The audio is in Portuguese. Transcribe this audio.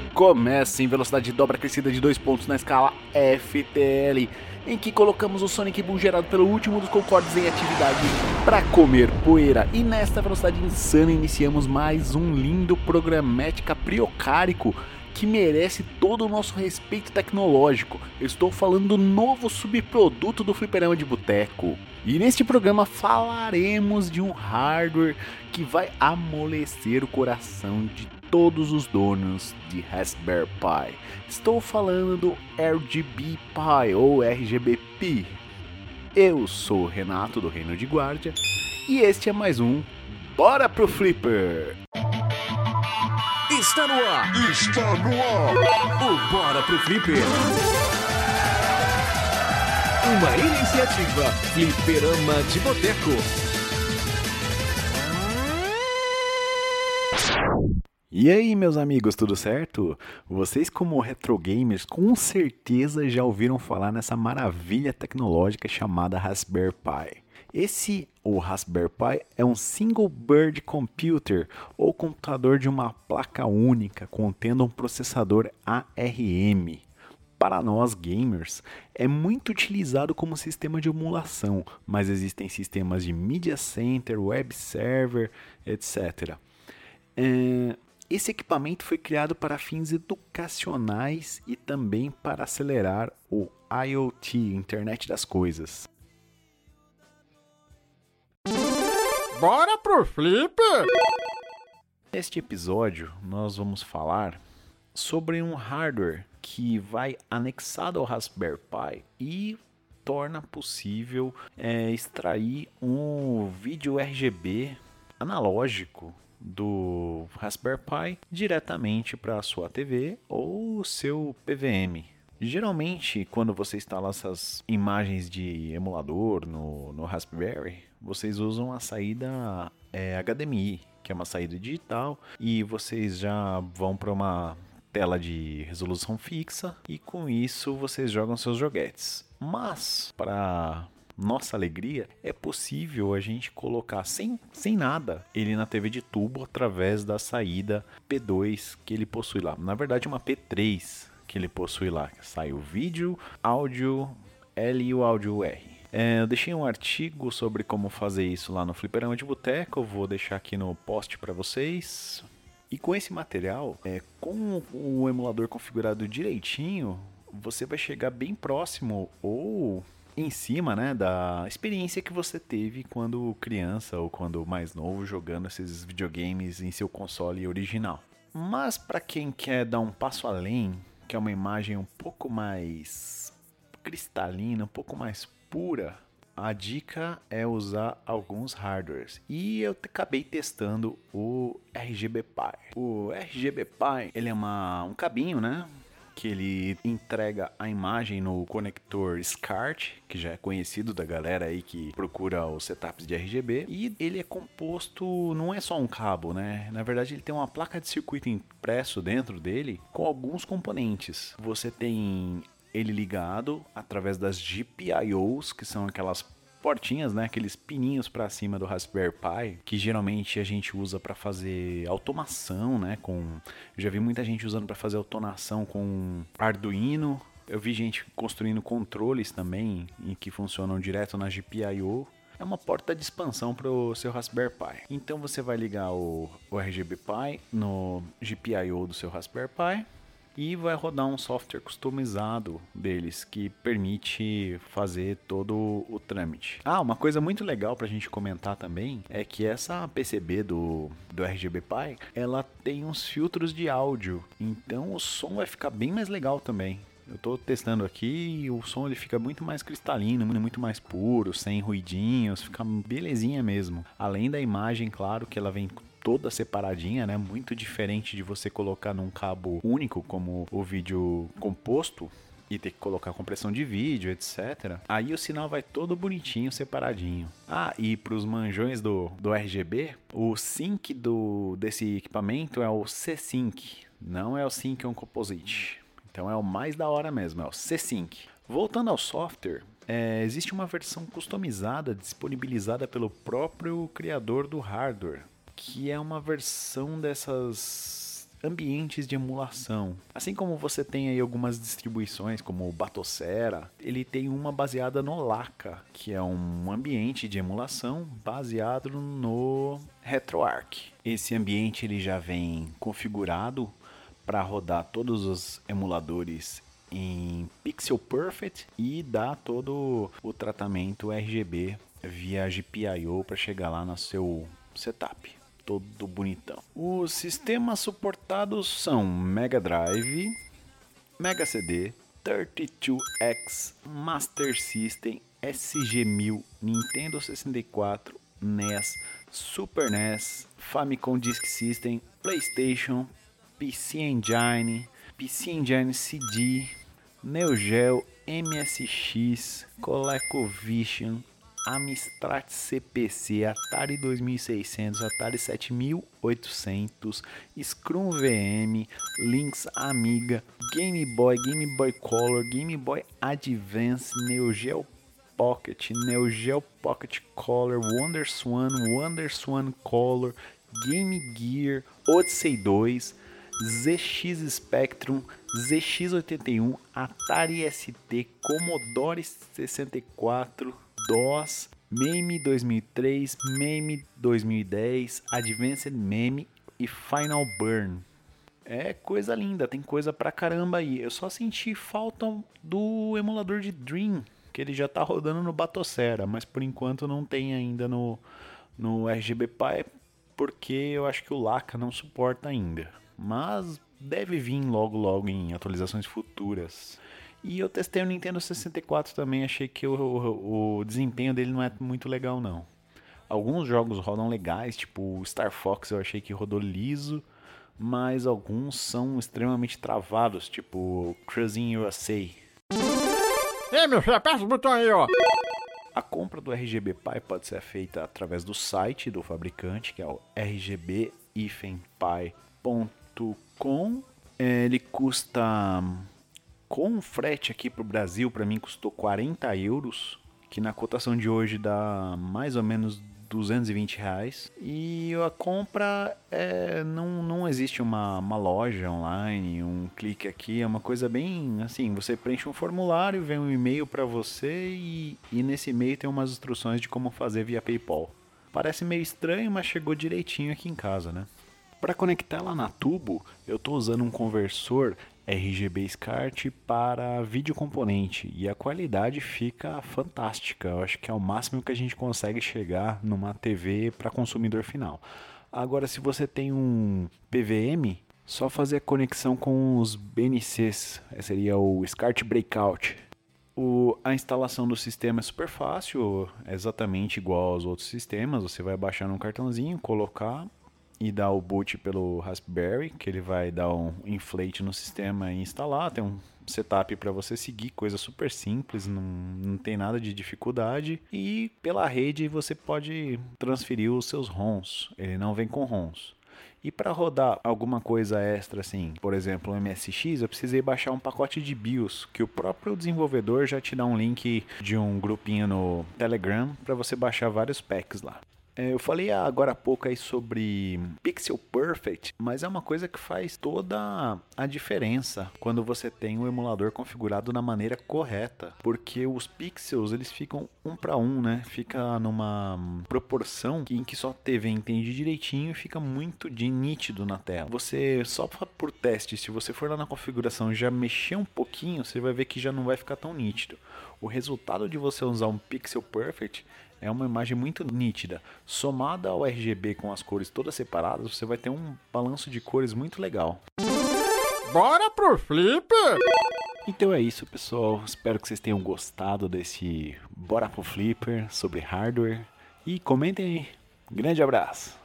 Começa em velocidade de dobra crescida de 2 pontos na escala FTL, em que colocamos o Sonic Boom gerado pelo último dos Concordes em atividade para comer poeira. E nesta velocidade insana iniciamos mais um lindo programética priocárico que merece todo o nosso respeito tecnológico. Estou falando do novo subproduto do Fliperama de Boteco. E neste programa falaremos de um hardware que vai amolecer o coração de todos os donos de Raspberry Pi. Estou falando do RGB Pi ou RGB Pi. Eu sou o Renato do Reino de Guardia e este é mais um Bora pro Flipper! Está no ar! Está no ar! O Bora pro Flipper! Uma iniciativa Fliperama de Boteco. E aí, meus amigos, tudo certo? Vocês, como retro gamers, com certeza já ouviram falar nessa maravilha tecnológica chamada Raspberry Pi. Esse, o Raspberry Pi, é um single bird computer ou computador de uma placa única contendo um processador ARM. Para nós gamers, é muito utilizado como sistema de emulação, mas existem sistemas de media center, web server, etc. É, esse equipamento foi criado para fins educacionais e também para acelerar o IoT, Internet das Coisas. Bora pro Flipper! Neste episódio, nós vamos falar sobre um hardware que vai anexado ao Raspberry Pi e torna possível é, extrair um vídeo RGB analógico do Raspberry Pi diretamente para a sua TV ou seu PVM. Geralmente, quando você instala essas imagens de emulador no, no Raspberry, vocês usam a saída é, HDMI, que é uma saída digital, e vocês já vão para uma tela de resolução fixa e com isso vocês jogam seus joguetes. Mas, para nossa alegria, é possível a gente colocar sem, sem nada ele na TV de tubo através da saída P2 que ele possui lá. Na verdade, uma P3 que ele possui lá. Sai o vídeo, áudio L e o áudio R. É, eu deixei um artigo sobre como fazer isso lá no Fliperama de Boteco, eu vou deixar aqui no post para vocês. E com esse material, é, com o emulador configurado direitinho, você vai chegar bem próximo ou em cima né, da experiência que você teve quando criança ou quando mais novo jogando esses videogames em seu console original. Mas para quem quer dar um passo além, que é uma imagem um pouco mais cristalina, um pouco mais pura, a dica é usar alguns hardwares. E eu acabei testando o RGB Pi. O RGB Pi, ele é uma, um cabinho, né? Que ele entrega a imagem no conector SCART, que já é conhecido da galera aí que procura os setups de RGB, e ele é composto, não é só um cabo, né? Na verdade, ele tem uma placa de circuito impresso dentro dele com alguns componentes. Você tem ele ligado através das GPIOs, que são aquelas portinhas, né, aqueles pininhos para cima do Raspberry Pi, que geralmente a gente usa para fazer automação, né, com eu já vi muita gente usando para fazer automação com Arduino. Eu vi gente construindo controles também em que funcionam direto na GPIO. É uma porta de expansão para o seu Raspberry Pi. Então você vai ligar o, o RGB Pi no GPIO do seu Raspberry Pi e vai rodar um software customizado deles que permite fazer todo o trâmite. Ah, uma coisa muito legal para a gente comentar também é que essa PCB do, do RGB Pi ela tem uns filtros de áudio, então o som vai ficar bem mais legal também. Eu estou testando aqui e o som ele fica muito mais cristalino, muito mais puro, sem ruidinhos, fica belezinha mesmo. Além da imagem, claro, que ela vem toda separadinha, né? Muito diferente de você colocar num cabo único, como o vídeo composto, e ter que colocar compressão de vídeo, etc. Aí o sinal vai todo bonitinho, separadinho. Ah, e para os manjões do, do RGB, o sync do, desse equipamento é o C-Sync, não é o Sync on Composite. Então é o mais da hora mesmo, é o C-Sync. Voltando ao software, é, existe uma versão customizada disponibilizada pelo próprio criador do hardware, que é uma versão dessas ambientes de emulação. Assim como você tem aí algumas distribuições, como o Batocera, ele tem uma baseada no Laca, que é um ambiente de emulação baseado no RetroArch. Esse ambiente ele já vem configurado para rodar todos os emuladores em Pixel Perfect e dá todo o tratamento RGB via GPIO para chegar lá no seu setup todo bonitão. Os sistemas suportados são Mega Drive, Mega CD, 32X, Master System, SG-1000, Nintendo 64, NES, Super NES, Famicom Disk System, PlayStation, PC Engine, PC Engine CD, Neo Geo, MSX, ColecoVision, Amstrad CPC, Atari 2600, Atari 7800, Scrum VM, Lynx Amiga, Game Boy, Game Boy Color, Game Boy Advance, Neo Geo Pocket, Neo Geo Pocket Color, Wonder Swan, Wonder Swan Color, Game Gear, Odyssey 2, ZX Spectrum, ZX81, Atari ST, Commodore 64, DOS, MAME 2003, MAME 2010, Advanced MAME e Final Burn. É coisa linda, tem coisa pra caramba aí. Eu só senti falta do emulador de Dream, que ele já tá rodando no Batocera, mas por enquanto não tem ainda no, no RGB Pi, porque eu acho que o Laca não suporta ainda. Mas deve vir logo logo em atualizações futuras. E eu testei o Nintendo 64 também, achei que o, o, o desempenho dele não é muito legal não. Alguns jogos rodam legais, tipo Star Fox eu achei que rodou liso, mas alguns são extremamente travados, tipo Cruising USA. Ei, meu filho, aperta o botão aí, ó. A compra do RGB Pi pode ser feita através do site do fabricante, que é o rgbifenpi.com. É, ele custa com frete aqui para o Brasil, para mim custou 40 euros, que na cotação de hoje dá mais ou menos 220 reais. E a compra é, não, não existe uma, uma loja online, um clique aqui, é uma coisa bem assim: você preenche um formulário, vem um e-mail para você e, e nesse e-mail tem umas instruções de como fazer via PayPal. Parece meio estranho, mas chegou direitinho aqui em casa, né? Para conectar lá na Tubo, eu estou usando um conversor RGB SCART para vídeo componente e a qualidade fica fantástica. Eu acho que é o máximo que a gente consegue chegar numa TV para consumidor final. Agora, se você tem um PVM, só fazer a conexão com os BNCs, seria o SCART Breakout. O, a instalação do sistema é super fácil, é exatamente igual aos outros sistemas. Você vai baixar um cartãozinho, colocar e dar o boot pelo Raspberry, que ele vai dar um inflate no sistema e instalar. Tem um setup para você seguir, coisa super simples, não, não tem nada de dificuldade. E pela rede você pode transferir os seus ROMs, ele não vem com ROMs. E para rodar alguma coisa extra, assim, por exemplo, o MSX, eu precisei baixar um pacote de BIOS, que o próprio desenvolvedor já te dá um link de um grupinho no Telegram para você baixar vários packs lá. É, eu falei agora há pouco aí sobre Pixel Perfect, mas é uma coisa que faz toda a diferença quando você tem o emulador configurado na maneira correta, porque os pixels eles ficam um para um, né? Fica numa proporção em que só a TV entende direitinho e fica muito de nítido na tela. Você só por teste, se você for lá na configuração e já mexer um pouquinho, você vai ver que já não vai ficar tão nítido. O resultado de você usar um Pixel Perfect é uma imagem muito nítida. Somada ao RGB com as cores todas separadas, você vai ter um balanço de cores muito legal. Bora pro Flipper! Então é isso, pessoal. Espero que vocês tenham gostado desse Bora pro Flipper sobre hardware. E comentem aí. Grande abraço!